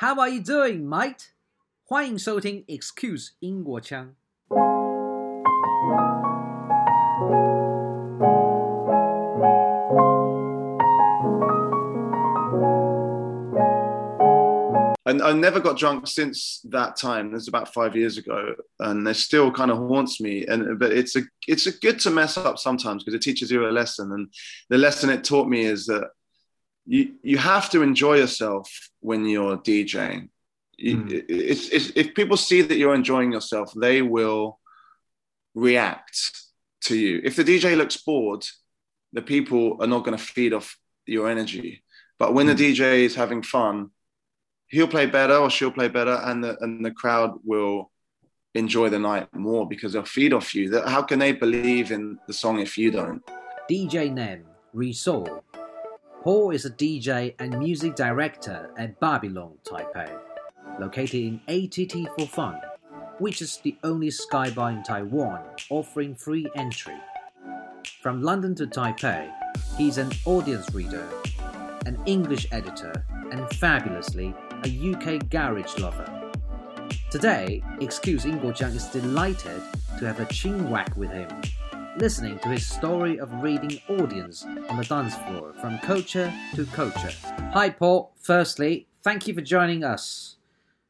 How are you doing, mate？欢迎收听 Excuse 英国腔。and I never got drunk since that time. This is about five years ago, and it still kind of haunts me. And but it's a it's a good to mess up sometimes because it teaches you a lesson. And the lesson it taught me is that you you have to enjoy yourself when you're DJing. Mm. it's, it's, if people see that you're enjoying yourself, they will react to you. If the DJ looks bored, the people are not going to feed off your energy. But when mm. the DJ is having fun, he'll play better or she'll play better, and the and the crowd will enjoy the night more because they'll feed off you. How can they believe in the song if you don't? DJ name Resol. Paul is a DJ and music director at Babylon Taipei, located in ATT for Fun, which is the only sky bar in Taiwan offering free entry. From London to Taipei, he's an audience reader, an English editor, and fabulously a UK garage lover. Today, Excuse Jiang is delighted to have a chin whack with him, listening to his story of reading audience on the dance floor from culture to culture. Hi, Paul. Firstly, thank you for joining us.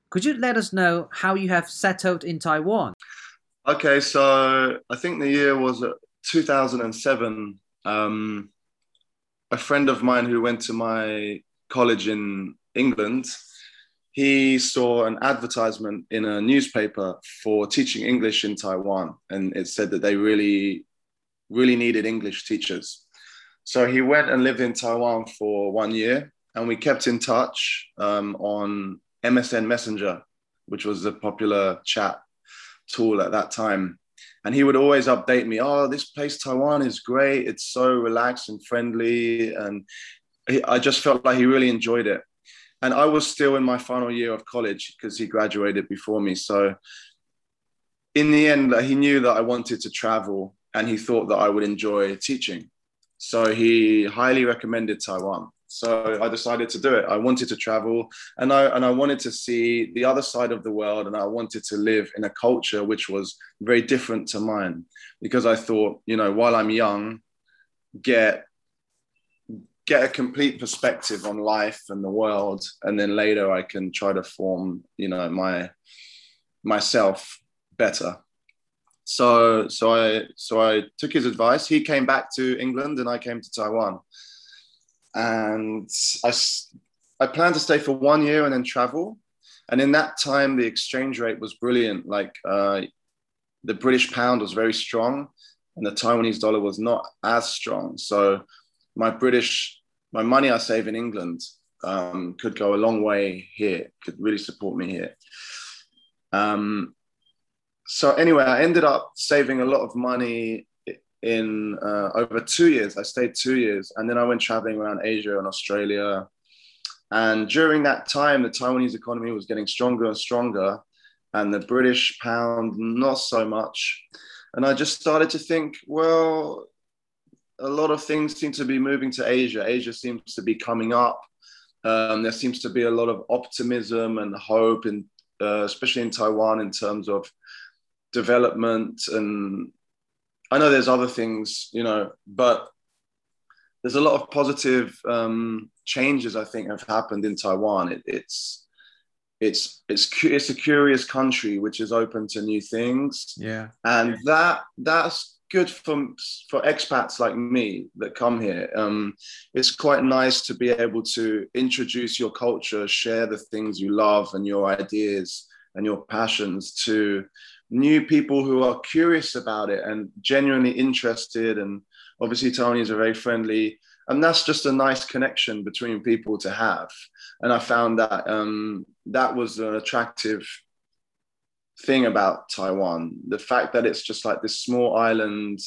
Could you let us know how you have settled in Taiwan? Okay, so I think the year was 2007. Um, a friend of mine who went to my college in England he saw an advertisement in a newspaper for teaching English in Taiwan, and it said that they really, really needed English teachers. So he went and lived in Taiwan for one year, and we kept in touch um, on MSN Messenger, which was a popular chat tool at that time. And he would always update me, oh, this place, Taiwan, is great. It's so relaxed and friendly. And he, I just felt like he really enjoyed it and I was still in my final year of college because he graduated before me. So in the end, he knew that I wanted to travel and he thought that I would enjoy teaching. So he highly recommended Taiwan. So I decided to do it. I wanted to travel and I and I wanted to see the other side of the world and I wanted to live in a culture which was very different to mine because I thought, you know, while I'm young, get get a complete perspective on life and the world and then later i can try to form you know my myself better so so i so i took his advice. He came back to england and i came to taiwan. And i i planned to stay for one year and then travel. And in that time the exchange rate was brilliant. Like uh, the british pound was very strong and the taiwanese dollar was not as strong. So my British, my money I save in England um, could go a long way here, could really support me here. Um, so anyway, I ended up saving a lot of money in uh, over two years. I stayed two years, and then I went traveling around Asia and Australia. And during that time, the Taiwanese economy was getting stronger and stronger, and the British pound not so much. And I just started to think, well, a lot of things seem to be moving to Asia. Asia seems to be coming up. Um, there seems to be a lot of optimism and hope, and uh, especially in Taiwan, in terms of development. And I know there's other things, you know, but there's a lot of positive um, changes I think have happened in Taiwan. It, it's it's it's it's a curious country which is open to new things. Yeah, and that that's good for for expats like me that come here. Um, it's quite nice to be able to introduce your culture, share the things you love and your ideas and your passions to new people who are curious about it and genuinely interested. And obviously, Tony is a very friendly, and that's just a nice connection between people to have. And I found that um, that was an attractive thing about Taiwan. The fact that it's just like this small island,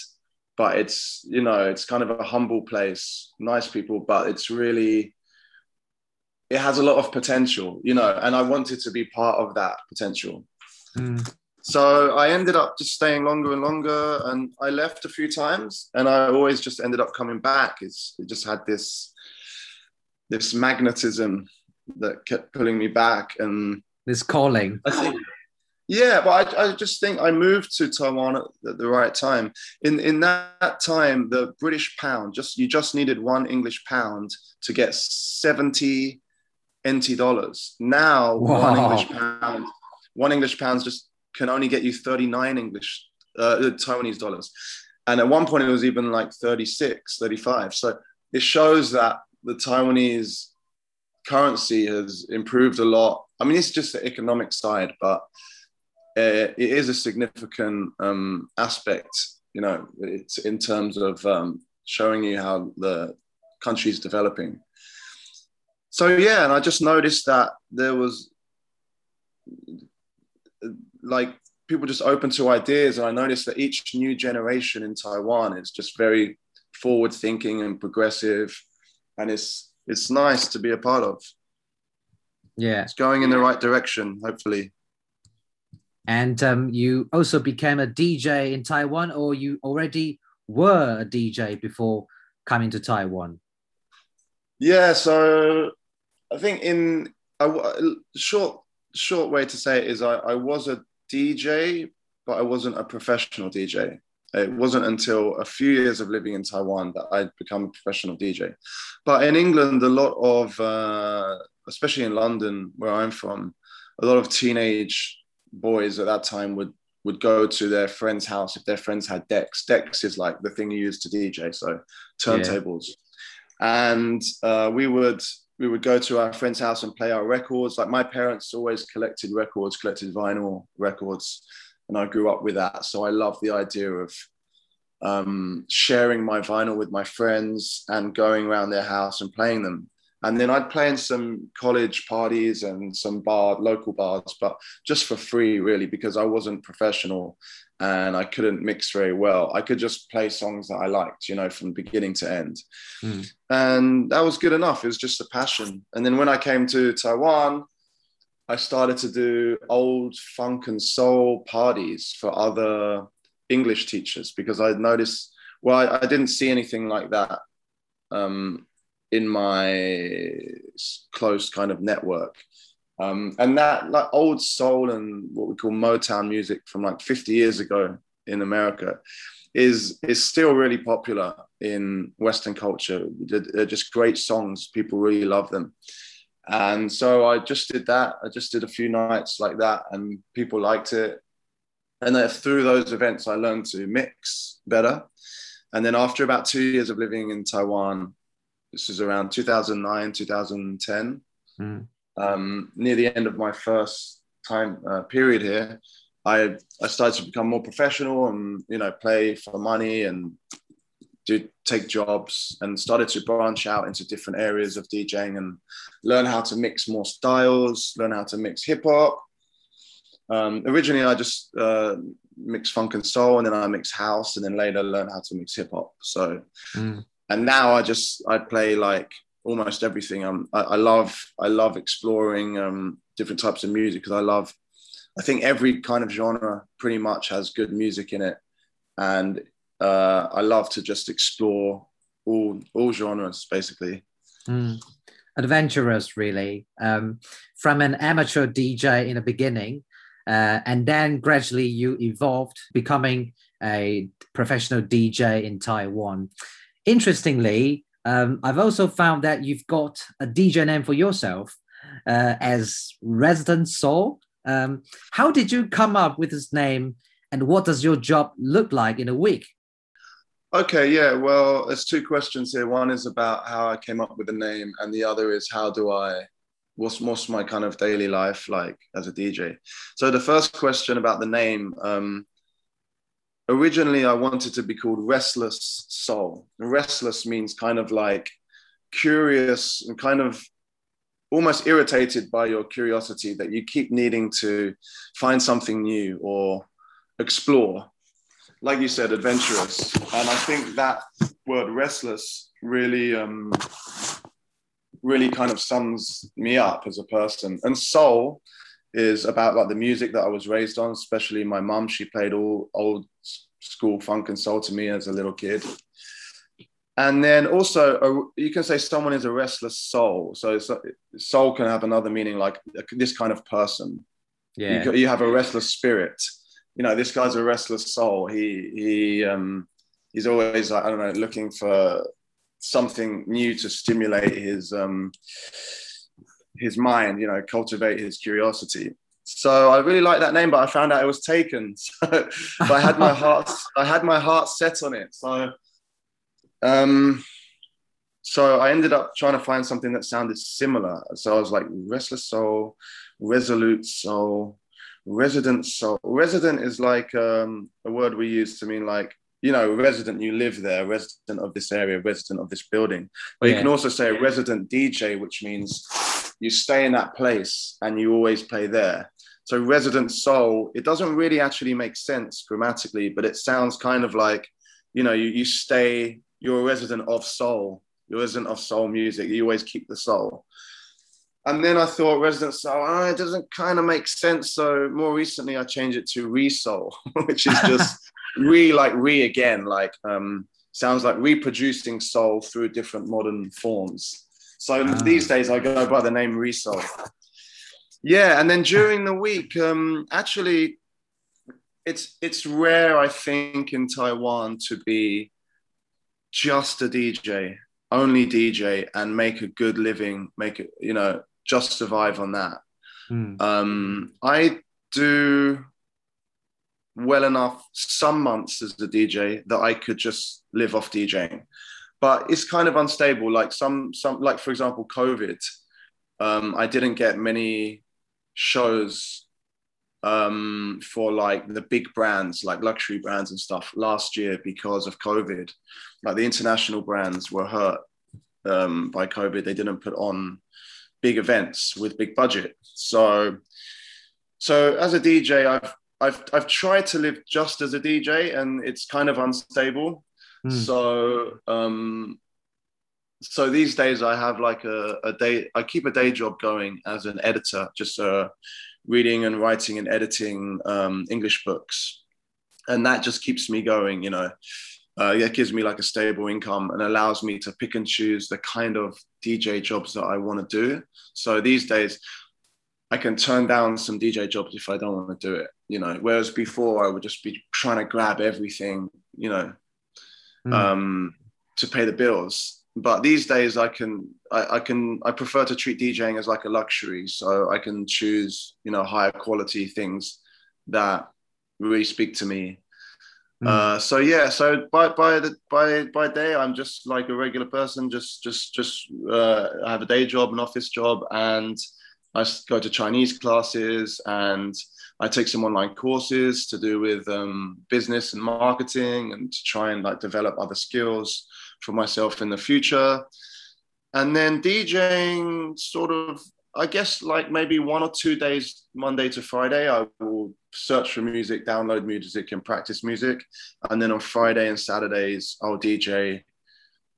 but it's, you know, it's kind of a humble place, nice people, but it's really, it has a lot of potential, you know, and I wanted to be part of that potential. Mm. So I ended up just staying longer and longer, and I left a few times, and I always just ended up coming back. It's, it just had this this magnetism that kept pulling me back and this calling. I think yeah, but I, I just think I moved to Taiwan at, at the right time. In in that time, the British pound just you just needed one English pound to get seventy NT dollars. Now Wow. one English pound, one English pounds just can only get you thirty nine English uh, Taiwanese dollars, and at one point it was even like 36, 35. So it shows that the Taiwanese currency has improved a lot. I mean, it's just the economic side, but uh, it is a significant um, aspect. You know, it's in terms of um, showing you how the country is developing. So yeah, and I just noticed that there was like people just open to ideas, and I noticed that each new generation in Taiwan is just very forward thinking and progressive, and it's it's nice to be a part of. Yeah. It's going in the right direction, hopefully. And um, you also became a DJ in Taiwan, or you already were a DJ before coming to Taiwan? Yeah, so I think in a short short way to say it is I, I was a DJ, but I wasn't a professional DJ. It wasn't until a few years of living in Taiwan that I'd become a professional DJ. But in England, a lot of, uh, especially in London, where I'm from, a lot of teenage boys at that time would would go to their friend's house if their friends had decks. Decks is like the thing you use to DJ, so turntables. And uh, we would we would go to our friend's house and play our records. Like my parents always collected records, collected vinyl records, and I grew up with that. So I love the idea of um, sharing my vinyl with my friends and going around their house and playing them. And then I'd play in some college parties and some bar, local bars, but just for free, really, because I wasn't professional and I couldn't mix very well. I could just play songs that I liked, you know, from beginning to end. Mm. And that was good enough. It was just a passion. And then when I came to Taiwan, I started to do old funk and soul parties for other English teachers because I noticed, well, I, I didn't see anything like that um, in my close kind of network. Um, and that like old soul and what we call Motown music from like 50 years ago in America is is still really popular in Western culture. They're, just great songs. People really love them. And so I just did that. I just did a few nights like that, and people liked it. And then through those events, I learned to mix better. And then after about two years of living in Taiwan, this is around 2009, 2010, Mm. Um, near the end of my first time uh, period here, I I started to become more professional and you know play for money and do take jobs and started to branch out into different areas of DJing and learn how to mix more styles, learn how to mix hip hop. Um, originally, I just uh, mixed funk and soul, and then I mixed house, and then later learn how to mix hip hop. So Mm. and now I just I play like almost everything. Um, I, I love I love exploring um, different types of music because I love. I think every kind of genre pretty much has good music in it, and uh, I love to just explore all all genres basically. Mm. Adventurous, really. Um, from an amateur DJ in the beginning, uh, and then gradually you evolved, becoming a professional DJ in Taiwan. Interestingly, um, I've also found that you've got a DJ name for yourself uh, as Resident Soul. Um, how did you come up with this name, and what does your job look like in a week? Okay, yeah. Well, there's two questions here. One is about how I came up with the name, and the other is how do I, what's what's my kind of daily life like as a DJ. So the first question about the name. Um, originally, I wanted to be called Restless Soul. And restless means kind of like curious and kind of almost irritated by your curiosity that you keep needing to find something new or explore like you said, adventurous. And I think that word restless really, um, really kind of sums me up as a person. And soul is about like the music that I was raised on, especially my mum. She played all old school funk and soul to me as a little kid. and then also a, you can say someone is a restless soul. So soul can have another meaning like this kind of person. Yeah. you, you, have a restless spirit. You know this guy's a restless soul. He he um he's always like i don't know looking for something new to stimulate his um his mind you know cultivate his curiosity so I really like that name, but I found out it was taken. So I had my heart, I had my heart set on it. So um, so I ended up trying to find something that sounded similar. So I was like restless soul, resolute soul, resident soul. Resident is like um, a word we use to mean like you know, resident, you live there, resident of this area, resident of this building. But yeah. you can also say resident DJ, which means you stay in that place and you always play there. So resident soul, it doesn't really actually make sense grammatically, but it sounds kind of like, you know, you, you stay you're a resident of soul. You're a resident of soul music. You always keep the soul. And then I thought resident soul, oh, it doesn't kind of make sense. So more recently, I changed it to re soul, which is just re like re again, like um, sounds like reproducing soul through different modern forms. So ah. these days, I go by the name re soul. Yeah, and then during the week, um, actually, it's it's rare, I think, in Taiwan to be just a DJ, only DJ, and make a good living, make it, you know, just survive on that. Mm. Um, I do well enough some months as a DJ that I could just live off DJing, but it's kind of unstable. Like some, some, like for example, COVID. Um, I didn't get many shows um, for like the big brands, like luxury brands and stuff last year because of COVID. Like the international brands were hurt um, by COVID. They didn't put on big events with big budget. So, so as a DJ, I've I've I've tried to live just as a DJ, and it's kind of unstable. Mm. So, um, so these days I have like a, a day. I keep a day job going as an editor, just uh, reading and writing and editing um, English books, and that just keeps me going. You know, uh, it gives me like a stable income and allows me to pick and choose the kind of DJ jobs that I want to do. So these days, I can turn down some DJ jobs if I don't want to do it. You know, whereas before I would just be trying to grab everything. You know, mm. um, to pay the bills but these days I can I, I, can I prefer to treat DJing as like a luxury. So I can choose, you know, higher quality things that really speak to me. Mm. Uh, so yeah, so by by the by by day I'm just like a regular person, just just just uh, I have a day job, an office job, and I go to Chinese classes and I take some online courses to do with um, business and marketing and to try and like develop other skills for myself in the future. And then DJing sort of, I guess, like maybe one or two days, Monday to Friday, I will search for music, download music, and practice music. And then on Friday and Saturdays, I'll DJ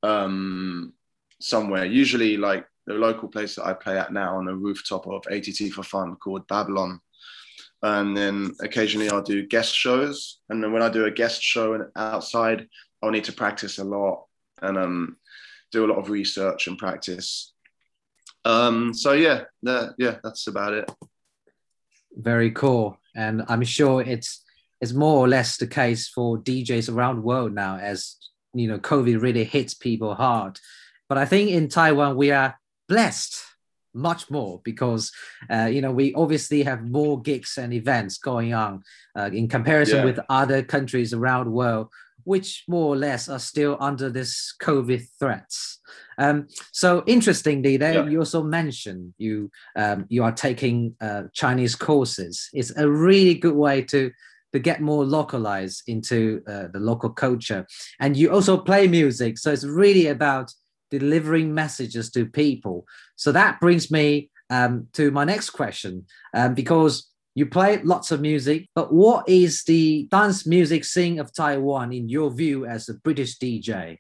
um, somewhere, usually like the local place that I play at now on the rooftop of ATT for Fun called Babylon. And then occasionally I'll do guest shows. And then when I do a guest show and outside, I'll need to practice a lot and um, do a lot of research and practice. Um, so yeah, yeah, that's about it. Very cool, and I'm sure it's it's more or less the case for DJs around the world now, as you know, COVID really hits people hard. But I think in Taiwan we are blessed much more because uh, you know we obviously have more gigs and events going on uh, in comparison yeah. with other countries around the world which more or less are still under this COVID threats. Um, so interestingly, there yeah. you also mentioned you um, you are taking uh, Chinese courses. It's a really good way to to get more localized into uh, the local culture, and you also play music. So it's really about delivering messages to people. So that brings me um, to my next question, um, because you play lots of music, but what is the dance music scene of Taiwan in your view as a British DJ?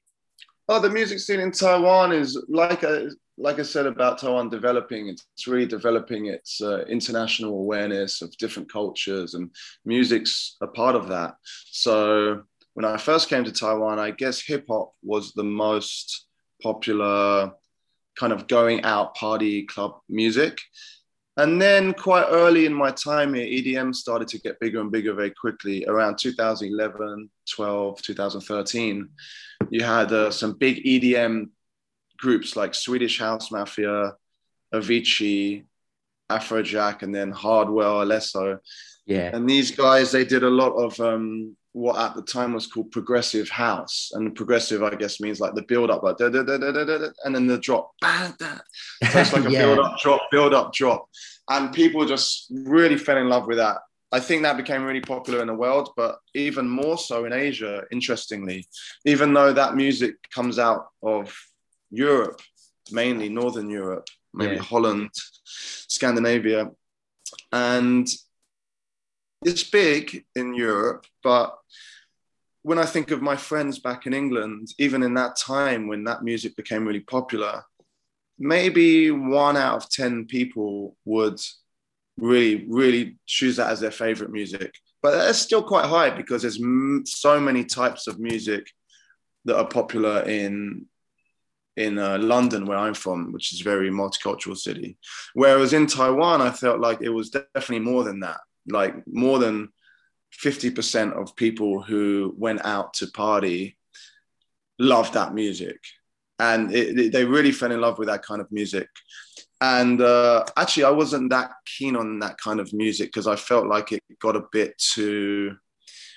Oh, the music scene in Taiwan is like a, like I said about Taiwan developing, it's really developing its uh, international awareness of different cultures, and music's a part of that. So when I first came to Taiwan, I guess hip hop was the most popular kind of going out party club music. And then quite early in my time here, EDM started to get bigger and bigger very quickly. Around 2011, 12, 2013, you had uh, some big EDM groups like Swedish House Mafia, Avicii, Afrojack, and then Hardwell, Alesso. Yeah. And these guys, they did a lot of um, what at the time was called progressive house. And progressive, I guess, means like the build up, like da, da, da, da, da, da, and then the drop. Bang, da. So it's like a Yeah. build up, drop, build up, drop. And people just really fell in love with that. I think that became really popular in the world, but even more so in Asia, interestingly, even though that music comes out of Europe, mainly Northern Europe, maybe Yeah. Holland, Scandinavia. And it's big in Europe, but when I think of my friends back in England, even in that time when that music became really popular, maybe one out of 10 people would really, really choose that as their favorite music. But that's still quite high because there's so many types of music that are popular in in uh, London, where I'm from, which is a very multicultural city. Whereas in Taiwan, I felt like it was definitely more than that. Like more than 50% of people who went out to party loved that music. And it, it- they really fell in love with that kind of music. And uh, actually, I wasn't that keen on that kind of music because I felt like it got a bit too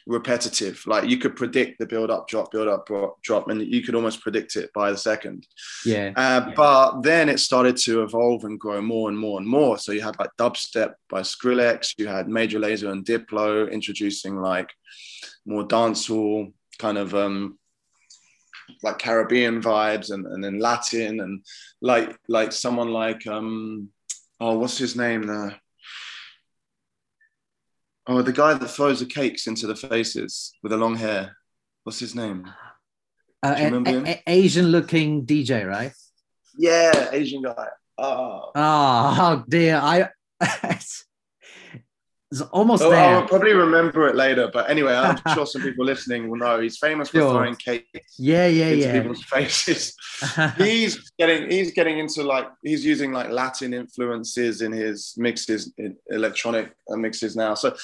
repetitive. Like you could predict the build up, drop, build up, drop, and you could almost predict it by the second. Yeah. Uh, but then it started to evolve and grow more and more and more. So you had like dubstep by Skrillex, you had Major Lazer and Diplo introducing like more dancehall kind of um, like Caribbean vibes and, and then Latin and like like someone like um oh what's his name there? Oh, the guy that throws the cakes into the faces with the long hair. What's his name? Uh, Do you a- remember him? a- Asian looking DJ, right? Yeah, Asian guy. Oh, Oh, oh dear. I it's, almost Oh, there. I'll probably remember it later. But anyway, I'm sure some people listening will know. He's famous for Sure. throwing cakes Yeah, yeah, into yeah. people's faces. he's getting he's getting into like he's using like Latin influences in his mixes, in electronic uh, mixes now. So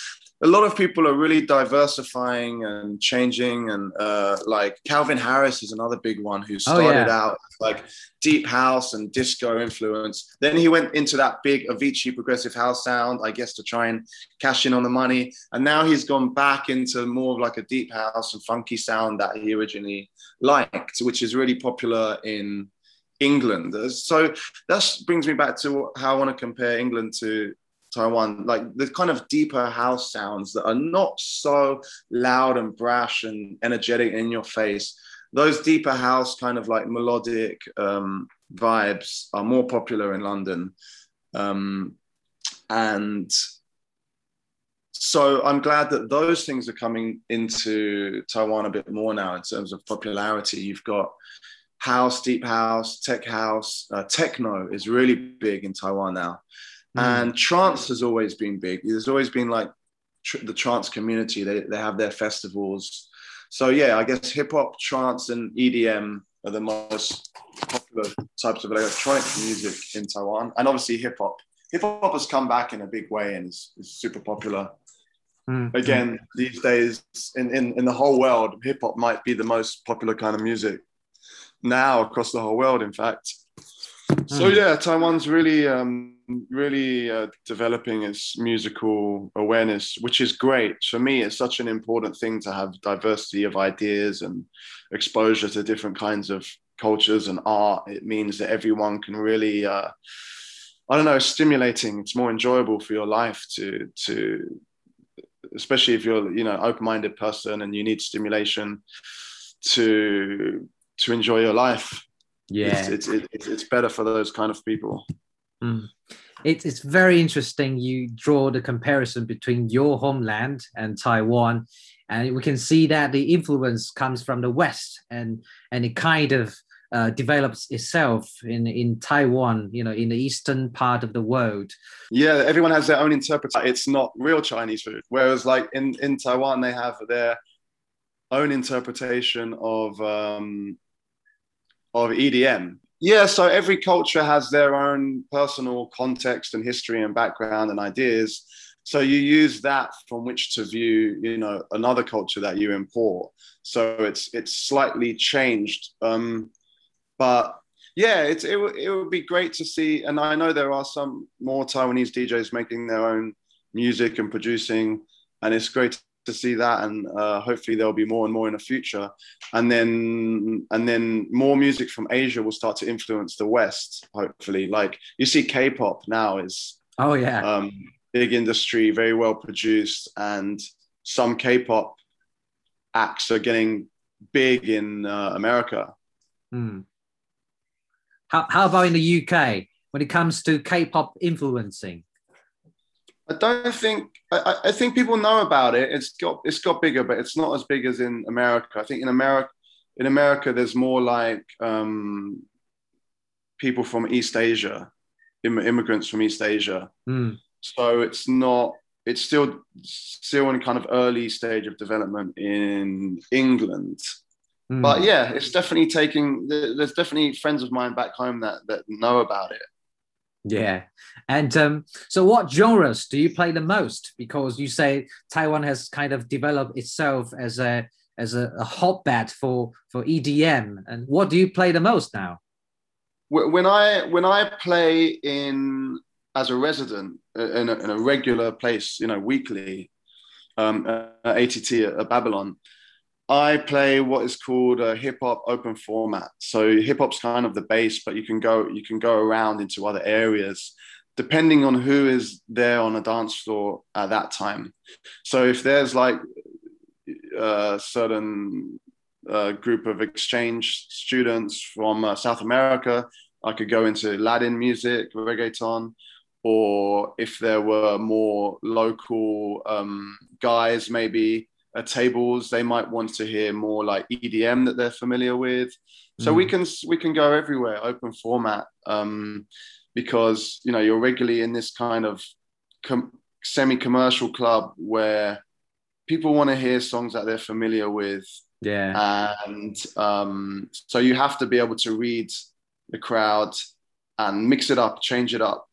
a lot of people are really diversifying and changing. And uh, like Calvin Harris is another big one who started Oh, yeah. out like deep house and disco influence. Then he went into that big Avicii progressive house sound, I guess, to try and cash in on the money. And now he's gone back into more of like a deep house and funky sound that he originally liked, which is really popular in England. So that brings me back to how I want to compare England to Taiwan, like the kind of deeper house sounds that are not so loud and brash and energetic in your face. Those deeper house kind of like melodic um, vibes are more popular in London. Um, and so I'm glad that those things are coming into Taiwan a bit more now in terms of popularity. You've got house, deep house, tech house, uh, techno is really big in Taiwan now, Mm. and trance has always been big. There's always been like tr- the trance community. They they have their festivals. So yeah, I guess hip hop, trance, and EDM are the most popular types of electronic music in Taiwan, and obviously hip hop. Hip hop has come back in a big way and is, is super popular Mm. again these days in, in, in the whole world hip hop might be the most popular kind of music now across the whole world in fact so Mm. yeah taiwan's really um, really uh, developing its musical awareness which is great. For me it's such an important thing to have diversity of ideas and exposure to different kinds of cultures and art. It means that everyone can really uh, i don't know stimulating. It's more enjoyable for your life to to especially if you're you know open-minded person and you need stimulation to to enjoy your life. Yeah. it's, it's it's it's better for those kind of people Mm. It's it's very interesting. You draw the comparison between your homeland and Taiwan, and we can see that the influence comes from the West, and and it kind of uh, develops itself in in Taiwan. You know, in the eastern part of the world. yeah everyone has their own interpretation it's not real chinese food whereas like in in taiwan they have their own interpretation of um, of EDM. Yeah, so every culture has their own personal context and history and background and ideas. So you use that from which to view, you know, another culture that you import. So it's it's slightly changed, um, but yeah, it's it, it would be great to see. And I know there are some more Taiwanese DJs making their own music and producing, and it's great to see that and uh, hopefully there'll be more and more in the future. And then and then more music from asia will start to influence the west hopefully. Like you see k-pop now is oh yeah. um, big industry very well produced and some k-pop acts are getting big in uh, america. Mm. how, how about in the uk when it comes to k-pop influencing I don't think I, I, think people know about it. It's got it's got bigger, but it's not as big as in America. I think in America in America there's more like um, people from East Asia, Im- immigrants from East Asia. Mm. So it's not it's still still in kind of early stage of development in England. Mm. But yeah, it's definitely taking. There's definitely friends of mine back home that that know about it. Yeah. And um, so, what genres do you play the most? Because you say Taiwan has kind of developed itself as a as a, a hotbed for for EDM. And what do you play the most now? When I when I play in as a resident uh, in a, in a regular place, you know, weekly, um, at ATT at Babylon, I play what is called a hip hop open format. So hip hop's kind of the base, but you can go you can go around into other areas depending on who is there on a dance floor at that time. So if there's like a certain uh, group of exchange students from uh, South America, I could go into Latin music, reggaeton, or if there were more local um, guys, maybe tables they might want to hear more like edm that they're familiar with. So mm. we can we can go everywhere open format um, because you know you're regularly in this kind of com- semi-commercial club where people want to hear songs that they're familiar with. Yeah. And um, so you have to be able to read the crowd and mix it up change it up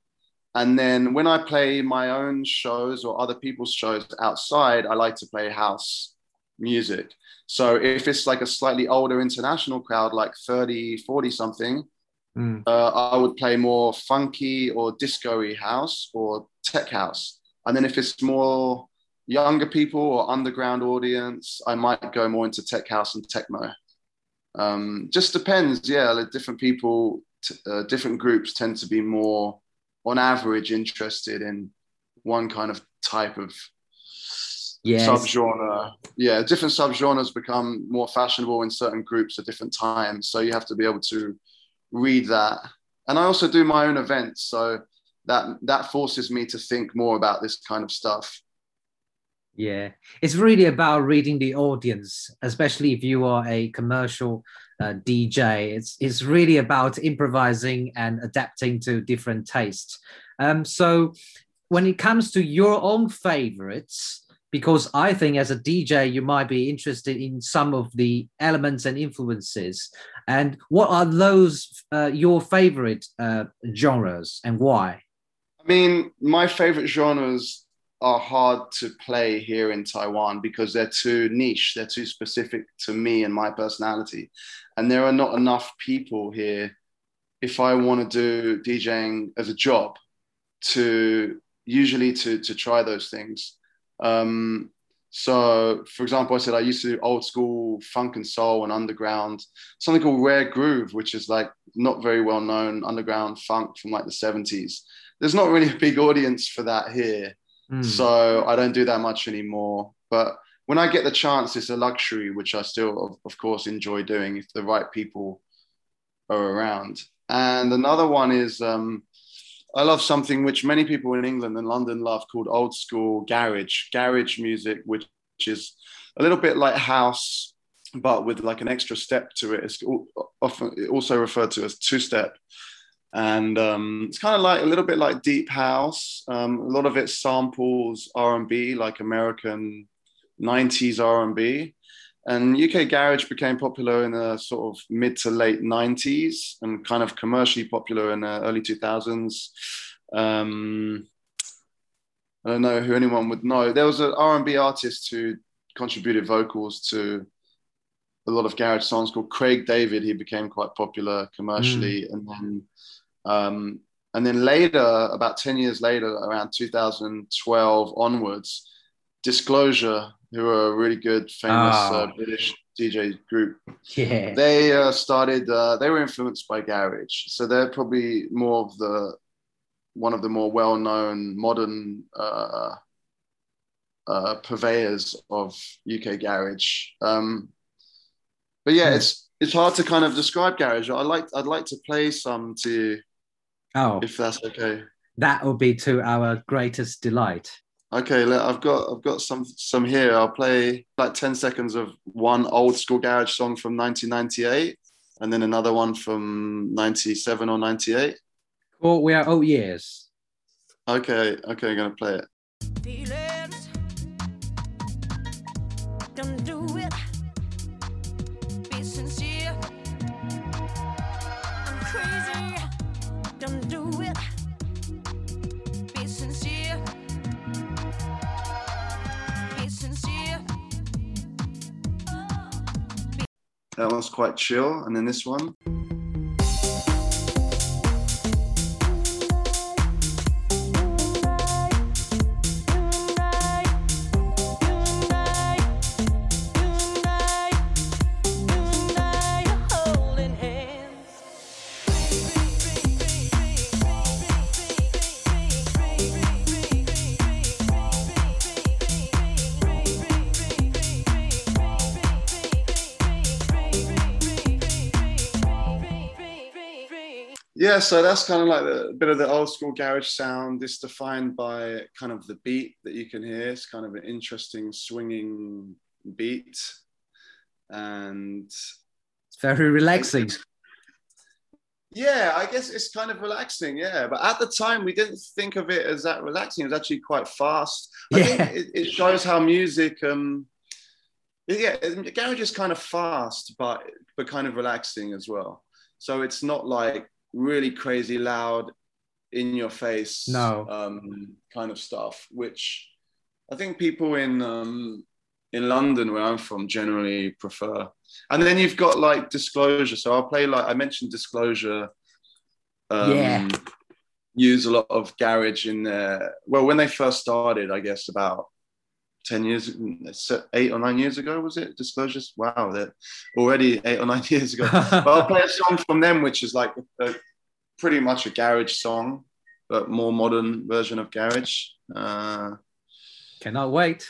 and then when I play my own shows or other people's shows outside, I like to play house music. So if it's like a slightly older international crowd, like 30, 40 something, mm. uh, I would play more funky or disco house or tech house. And then if it's more younger people or underground audience, I might go more into tech house and techno. Um, just depends. Yeah, like different people, t- uh, different groups tend to be more on average interested in one kind of type of yes. subgenre. Yeah, different subgenres become more fashionable in certain groups at different times. So you have to be able to read that. And I also do my own events, so that that forces me to think more about this kind of stuff. Yeah, it's really about reading the audience, especially if you are a commercial uh, DJ. It's it's really about improvising and adapting to different tastes. Um, so when it comes to your own favorites, because I think as a DJ you might be interested in some of the elements and influences. And what are those uh, your favorite uh, genres and why? I mean, my favorite genres are hard to play here in Taiwan because they're too niche, they're too specific to me and my personality. And there are not enough people here if I want to do DJing as a job to usually to to try those things. Um, so, for example, I said I used to do old school funk and soul and underground, something called Rare Groove, which is like not very well known underground funk from like the 70s. There's not really a big audience for that here. Mm. So I don't do that much anymore. But when I get the chance, it's a luxury, which I still, of, of course, enjoy doing if the right people are around. And another one is um, I love something which many people in England and London love called old school garage, garage music, which is a little bit like house, but with like an extra step to it. It's often also referred to as two step and um, it's kind of like a little bit like deep house. Um, a lot of it samples R and B, like American '90s R and B, And UK garage became popular in the sort of mid to late 90s and kind of commercially popular in the early 2000s. Um, I don't know who anyone would know. There was an R&B artist who contributed vocals to a lot of garage songs called Craig David. He became quite popular commercially, mm. and then um, and then later, about ten years later, around 2012 onwards, Disclosure, who are a really good, famous oh. uh, British DJ group, yeah, they uh, started. Uh, they were influenced by garage, so they're probably more of the one of the more well-known modern uh, uh, purveyors of UK garage. Um, but yeah, hmm. it's it's hard to kind of describe garage. I like I'd like to play some to you. Oh, if that's okay. That will be to our greatest delight. Okay, I've got I've got some some here. I'll play like ten seconds of one old school garage song from 1998, and then another one from 97 or 98. Well, we are old years. Okay, okay, I'm gonna play it. That one's quite chill. And then this one. Yeah, so that's kind of like the, a bit of the old school garage sound. It's defined by kind of the beat that you can hear. It's kind of an interesting swinging beat, and it's very relaxing. Yeah, I guess it's kind of relaxing. Yeah, but at the time we didn't think of it as that relaxing. It was actually quite fast. I yeah. think it, it shows how music. Um, yeah, garage is kind of fast, but but kind of relaxing as well. So it's not like really crazy loud in your face no. um, kind of stuff which i think people in um, in london where i'm from generally prefer. And then you've got like disclosure. So i'll play like i mentioned disclosure um, yeah. use a lot of garage in there. Well when they first started i guess about 10 years eight or nine years ago was it? Disclosures? Wow they're already eight or nine years ago. But i'll play a song from them which is like a, pretty much a garage song but more modern version of garage. Uh, cannot wait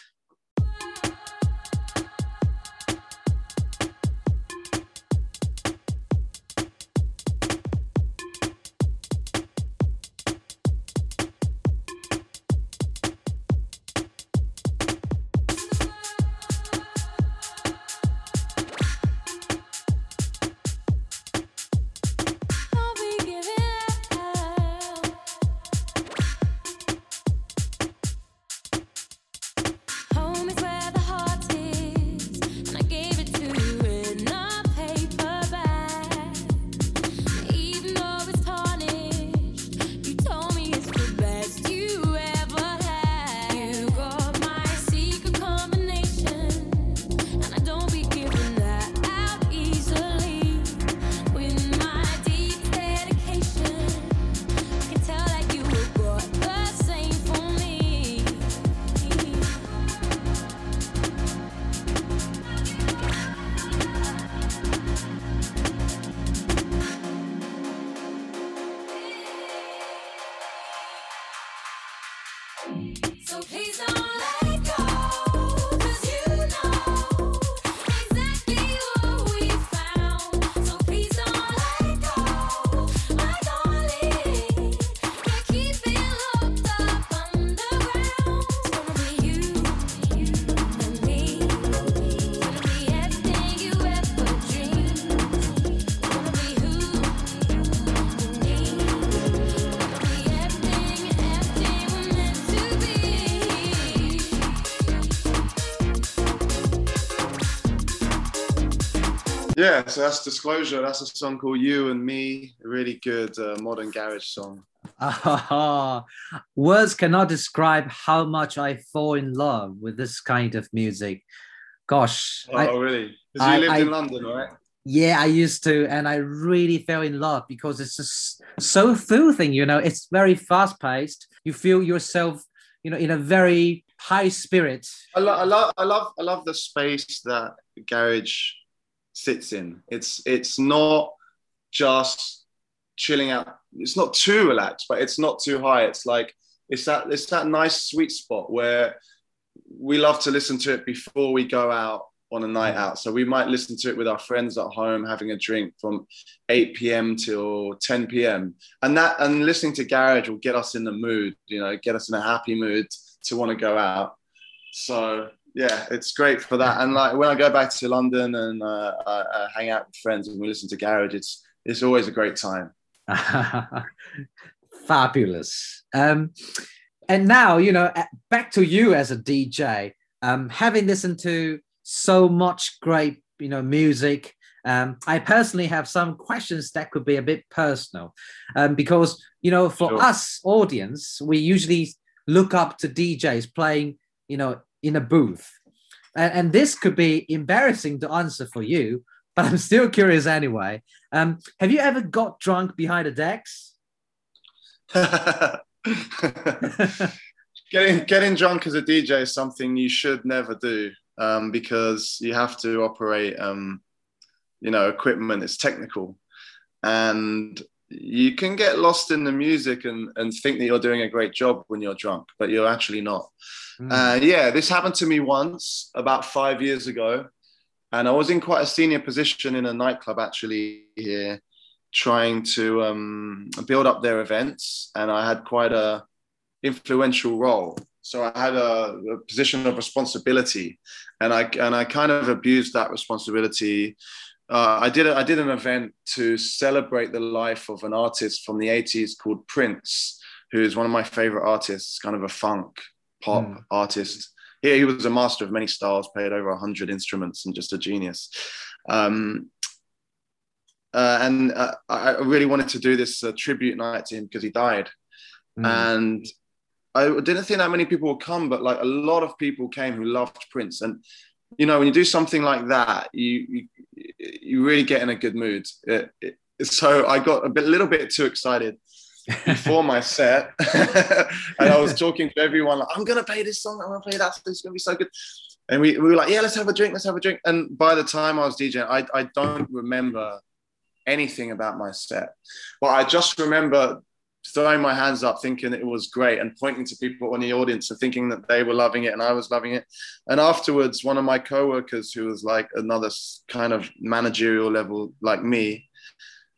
Yeah, so that's Disclosure. That's a song called You and Me, a really good uh, modern garage song. words cannot describe how much I fall in love with this kind of music. Gosh. Oh, I, really? Because you I, lived I, in London, right? Yeah, I used to, and I really fell in love because it's just so soothing. You know, it's very fast paced. You feel yourself, you know, in a very high spirit. I, lo- I love, I love, I love the space that garage sits in. It's it's not just chilling out. It's not too relaxed, but it's not too high. It's like it's that it's that nice sweet spot where we love to listen to it before we go out on a night mm-hmm. out. So we might listen to it with our friends at home, having a drink from 8 p.m. till 10 p.m. And that and listening to garage will get us in the mood, you know, get us in a happy mood to want to go out. So yeah, it's great for that. And like when I go back to London and uh, I, I hang out with friends and we listen to garage, it's it's always a great time. Fabulous. Um, and now you know, back to you as a DJ. Um, having listened to so much great, you know, music. Um, I personally have some questions that could be a bit personal, um, because you know, for sure. us audience, we usually look up to DJs playing, you know, in a booth, and, and this could be embarrassing to answer for you, but I'm still curious anyway. Um, have you ever got drunk behind a decks? getting getting drunk as a DJ is something you should never do um, because you have to operate, um, you know, equipment. It's technical, and you can get lost in the music and, and think that you're doing a great job when you're drunk, but you're actually not. Mm. Uh, yeah, this happened to me once about five years ago, and I was in quite a senior position in a nightclub actually here, trying to um, build up their events, and I had quite a influential role so I had a, a, position of responsibility, and I and I kind of abused that responsibility. Uh, I did a, I did an event to celebrate the life of an artist from the '80s called Prince, who is one of my favorite artists, kind of a funk pop mm. artist. He, he was a master of many styles, played over hundred instruments, and just a genius. Um, uh, and uh, I really wanted to do this uh, tribute night to him because he died. Mm. And I didn't think that many people would come, but like a lot of people came who loved Prince. And you know, when you do something like that, you you, you really get in a good mood. It, it, so I got a bit, little bit too excited before my set, and I was talking to everyone like, "I'm gonna play this song. I'm gonna play that. Song. It's gonna be so good." And we, we were like, "Yeah, let's have a drink. Let's have a drink." And by the time I was DJing, I I don't remember anything about my set, but I just remember throwing my hands up thinking it was great and pointing to people in the audience and thinking that they were loving it and I was loving it. And afterwards, one of my coworkers who was like another kind of managerial level like me,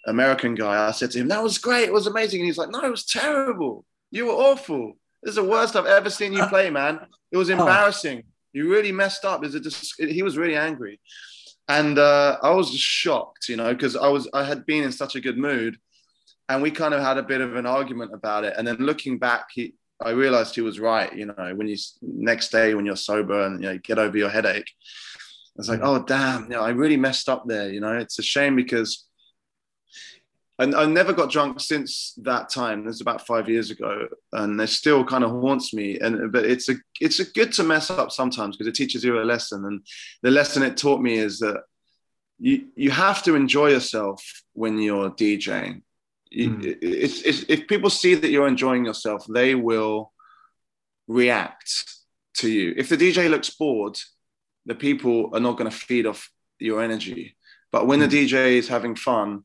American guy, I said to him, that was great. It was amazing. And he's like, no, it was terrible. You were awful. This is the worst I've ever seen you play, man. It was oh. embarrassing. You really messed up. Is it just, he was really angry. And uh, I was shocked, you know, because I was, I had been in such a good mood and we kind of had a bit of an argument about it. And then looking back, he, I realized he was right. You know, when you next day when you're sober and you know get over your headache, I was like, oh damn, you know, I really messed up there. You know, it's a shame because I, I never got drunk since that time. This is about five years ago, and it still kind of haunts me. And but it's a it's a good to mess up sometimes because it teaches you a lesson. And the lesson it taught me is that you you have to enjoy yourself when you're DJing Mm. It's, it's, if people see that you're enjoying yourself, they will react to you. If the DJ looks bored, the people are not going to feed off your energy. But when mm. the DJ is having fun,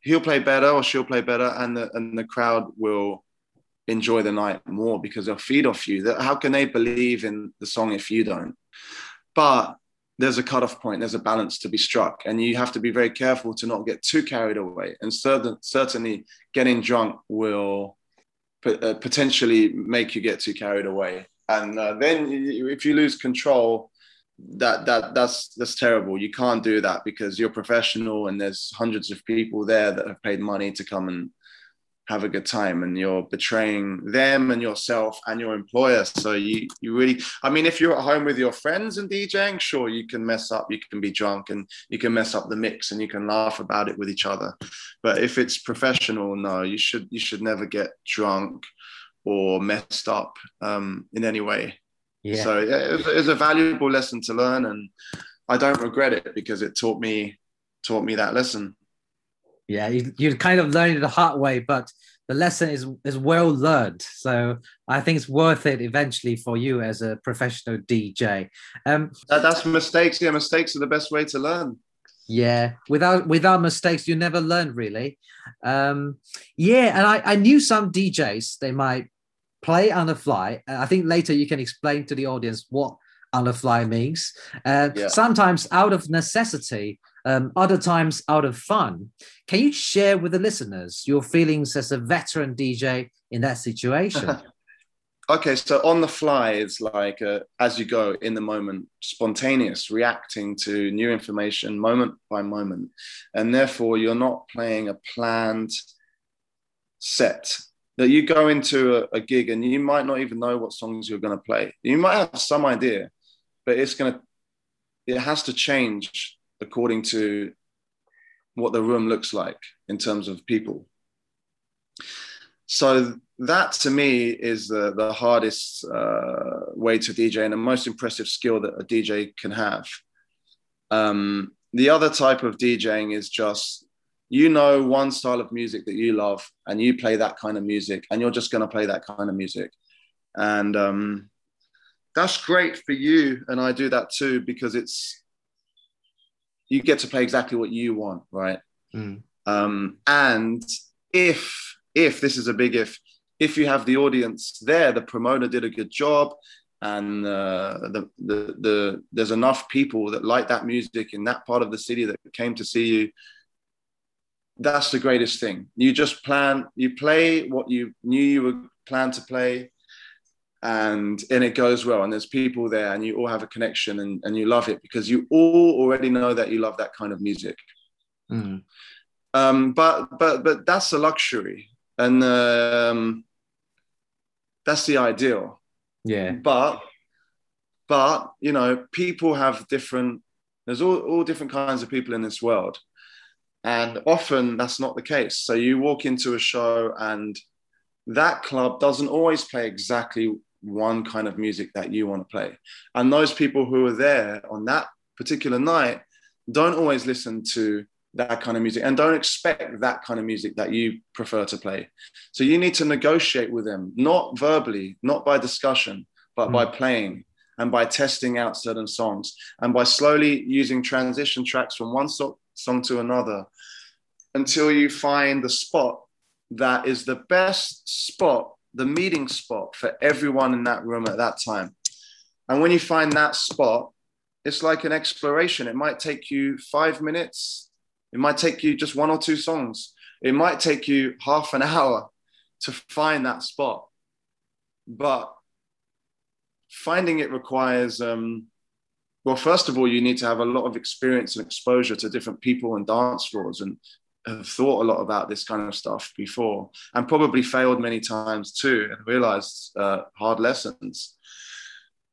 he'll play better or she'll play better, and the and the crowd will enjoy the night more because they'll feed off you. How can they believe in the song if you don't? But there's a cutoff point, there's a balance to be struck, and you have to be very careful to not get too carried away. And certain, certainly, getting drunk will uh, potentially make you get too carried away. And uh, then, if you lose control, that that that's that's terrible. You can't do that because you're professional, and there's hundreds of people there that have paid money to come and have a good time and you're betraying them and yourself and your employer. So you you really i mean if you're at home with your friends and djing sure you can mess up you can be drunk and you can mess up the mix and you can laugh about it with each other. But if it's professional no you should you should never get drunk or messed up um, in any way. Yeah. so yeah, it was, it a valuable lesson to learn and i don't regret it because it taught me taught me that lesson yeah, you, you kind of learned it the hard way, but the lesson is is well learned. So I think it's worth it eventually for you as a professional DJ. Um, that, that's mistakes. Yeah, mistakes are the best way to learn. Yeah, without without mistakes, you never learn really. Um, yeah, and I, I knew some DJs they might play on the fly. I think later you can explain to the audience what on the fly means. Uh, yeah. Sometimes out of necessity, um, other times out of fun. Can you share with the listeners your feelings as a veteran DJ in that situation? okay, so on the fly is like uh, as you go in the moment, spontaneous, reacting to new information moment by moment. And therefore, you're not playing a planned set. That you go into a, a gig and you might not even know what songs you're going to play. You might have some idea, but it's going to, it has to change according to what the room looks like in terms of people. So that to me is the, the hardest uh, way to DJ and the most impressive skill that a DJ can have. Um, the other type of DJing is just you know one style of music that you love and you play that kind of music and you're just going to play that kind of music and um, that's great for you and i do that too because it's you get to play exactly what you want, right? Mm. Um, and if if this is a big if, if you have the audience there, the promoter did a good job, and uh, the, the the there's enough people that like that music in that part of the city that came to see you. That's the greatest thing. You just plan, you play what you knew you were planned to play, and and it goes well. And there's people there and you all have a connection and, and you love it because you all already know that you love that kind of music. Mm. um, but but but that's a luxury and um, that's the ideal. Yeah. But but you know people have different there's all, all different kinds of people in this world. And often that's not the case. So you walk into a show and that club doesn't always play exactly one kind of music that you want to play. And those people who are there on that particular night don't always listen to that kind of music and don't expect that kind of music that you prefer to play. So you need to negotiate with them, not verbally, not by discussion, but mm. by playing and by testing out certain songs and by slowly using transition tracks from one so- song to another until you find the spot that is the best spot the meeting spot for everyone in that room at that time. And when you find that spot, it's like an exploration. It might take you five minutes, it might take you just one or two songs, it might take you half an hour to find that spot. But finding it requires, um, well, first of all, you need to have a lot of experience and exposure to different people and dance floors and have thought a lot about this kind of stuff before and probably failed many times too and realized uh, hard lessons.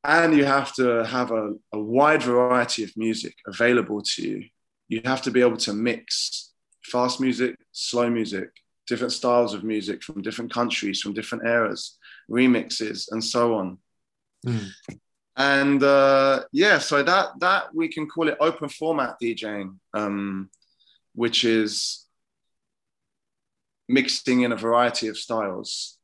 And you have to have a, a wide variety of music available to you. You have to be able to mix fast music, slow music, different styles of music from different countries, from different eras, remixes, and so on. Mm. And uh, yeah, so that that we can call it open format DJing. Um, which is mixing in a variety of styles.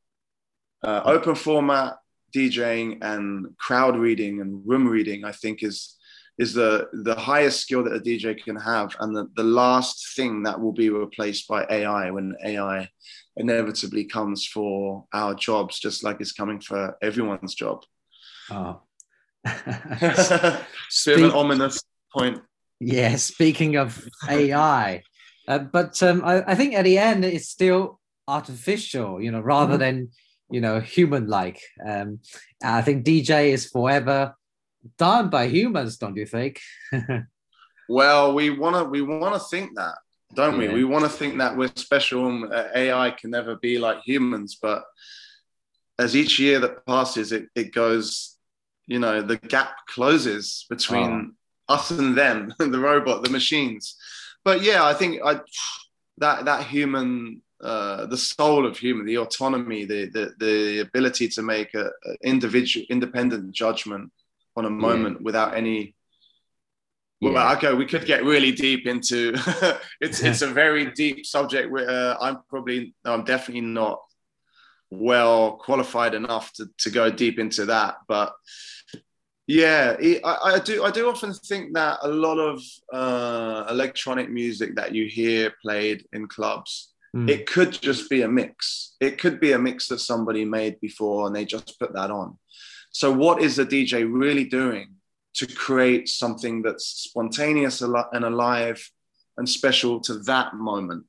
Uh, open format DJing and crowd reading and room reading, I think, is is the the highest skill that a DJ can have, and the, the last thing that will be replaced by AI when AI inevitably comes for our jobs, just like it's coming for everyone's job. Oh. Bit of an ominous point. Yeah, speaking of AI, uh, but um, I, I, think at the end it's still artificial, you know, rather mm-hmm. than you know human-like. Um, I think DJ is forever done by humans, don't you think? well, we wanna we wanna think that don't yeah. we? We want to think that we're special and uh, AI can never be like humans, but as each year that passes, it, it goes, you know, the gap closes between oh. us and them, the robot, the machines. But yeah, I think I that that human uh, the soul of human, the autonomy, the the, the ability to make a, a individual independent judgment on a moment yeah. without any well, yeah. okay, we could get really deep into it's it's a very deep subject. Where uh, I'm probably I'm definitely not well qualified enough to, to go deep into that, but yeah, I, I do I do often think that a lot of uh, electronic music that you hear played in clubs, mm. it could just be a mix. It could be a mix that somebody made before and they just put that on. So, what is the DJ really doing to create something that's spontaneous and alive and special to that moment?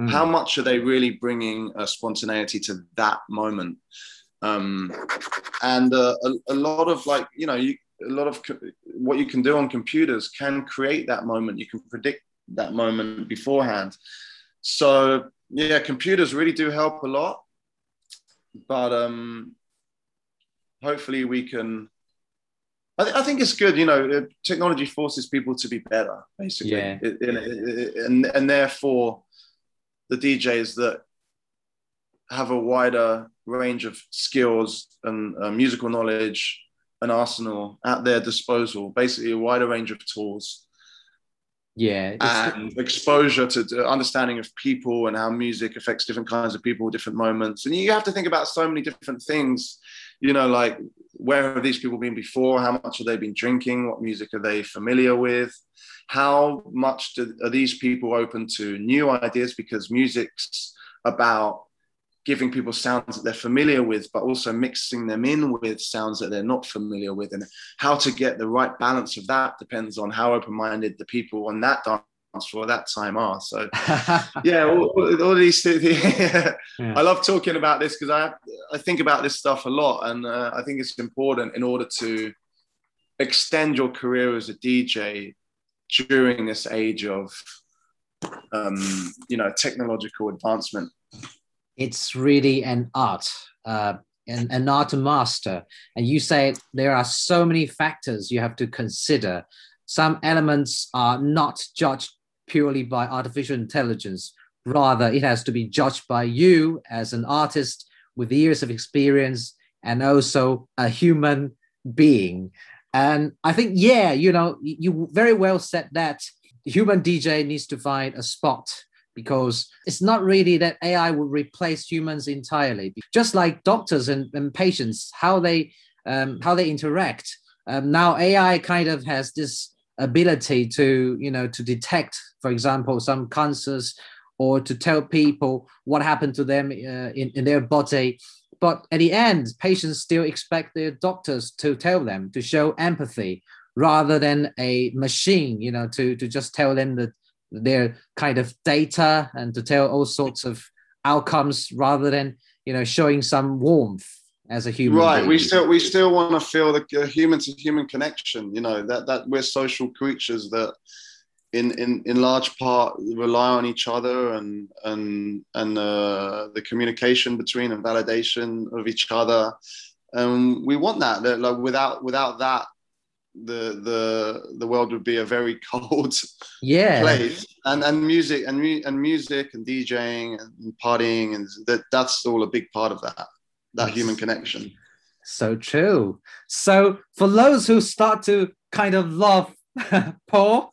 Mm. How much are they really bringing a spontaneity to that moment? Um, and uh, a, a, lot of like, you know, you, a lot of co- what you can do on computers can create that moment. You can predict that moment beforehand. So yeah, computers really do help a lot. But um, hopefully we can I, th- I, think it's good you know technology forces people to be better basically yeah. It, it, it, and, and therefore the djs that have a wider range of skills and uh, musical knowledge and arsenal at their disposal basically a wider range of tools yeah and exposure to, understanding of people and how music affects different kinds of people different moments and you have to think about so many different things you know, like where have these people been before? How much have they been drinking? What music are they familiar with? How much do, are these people open to new ideas? Because music's about giving people sounds that they're familiar with, but also mixing them in with sounds that they're not familiar with. And how to get the right balance of that depends on how open minded the people on that dance for that time are. So yeah, all, all, these things. yeah. I love talking about this because I I think about this stuff a lot, and uh, I think it's important in order to extend your career as a DJ during this age of um, you know technological advancement. It's really an art. Uh, and an art to master. And you say there are so many factors you have to consider. Some elements are not judged purely by artificial intelligence. Rather, it has to be judged by you as an artist with years of experience and also a human being. And I think, yeah, you know, you very well said that human DJ needs to find a spot because it's not really that AI will replace humans entirely. Just like doctors and, and patients, how they um, how they interact. Um, now AI kind of has this ability to you know to detect for example some cancers or to tell people what happened to them uh, in, in their body but at the end patients still expect their doctors to tell them to show empathy rather than a machine you know to to just tell them that their kind of data and to tell all sorts of outcomes rather than you know showing some warmth as a human. Right. We still we still want to feel the human to human connection. You know that that we're social creatures that. In, in, in large part rely on each other and and and uh, the communication between and validation of each other and we want that, that like without without that the the the world would be a very cold yeah place and and music and and music and djing and partying and that that's all a big part of that that human connection. So true. So for those who start to kind of love Paul,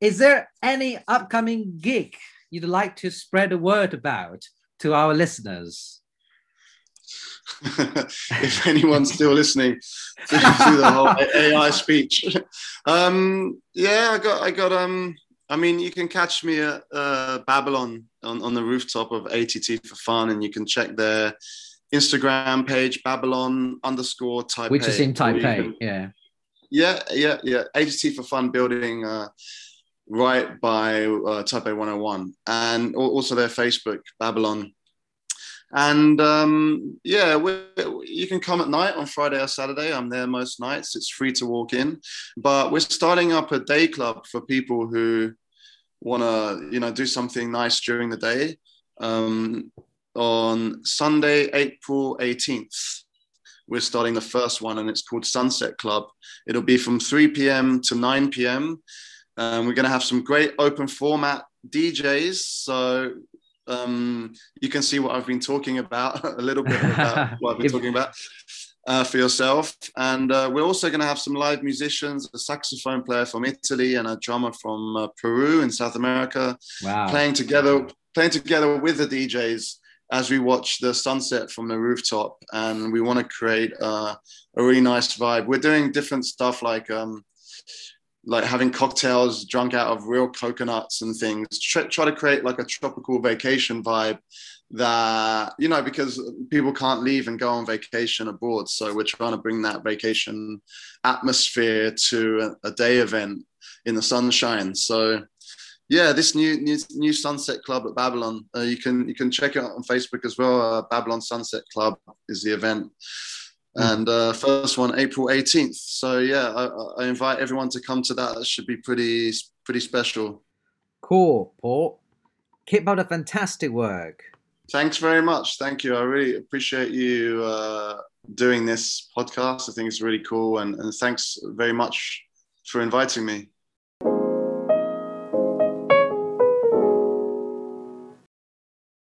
is there any upcoming gig you'd like to spread the word about to our listeners? if anyone's still listening to, the whole AI speech, um, yeah, I got, I got, um, I mean, you can catch me at uh, Babylon on, on the rooftop of ATT for fun, and you can check their Instagram page, Babylon underscore Taipei. Which is in Taipei, yeah. Yeah, yeah, yeah. ATT for Fun building uh, right by uh, Taipei 101. And also their Facebook, Babylon. And um, yeah, you can come at night on Friday or Saturday. I'm there most nights. It's free to walk in. But we're starting up a day club for people who want to you know do something nice during the day um, on sunday april 18th we're starting the first one and it's called sunset club it'll be from 3 p.m to 9 p.m um, we're going to have some great open format djs so um, you can see what i've been talking about a little bit about what i've been talking about uh, for yourself. And uh, we're also going to have some live musicians, a saxophone player from Italy and a drummer from uh, Peru in South America, wow. playing together, playing together with the DJs as we watch the sunset from the rooftop. And we want to create a really nice vibe. We're doing different stuff like. Um, like having cocktails drunk out of real coconuts and things try, try to create like a tropical vacation vibe that you know because people can't leave and go on vacation abroad. So we're trying to bring that vacation atmosphere to a, a day event in the sunshine. So yeah this new new, new sunset club at babylon uh, you can you can check it out on facebook as well. Uh, babylon sunset club is the event. And uh, first one april 18th so yeah I, I invite everyone to come to that that should be pretty pretty special cool paul keep up the fantastic work Thanks very much. Thank you. I really appreciate you uh, doing this podcast. I think it's really cool. And, and thanks very much for inviting me.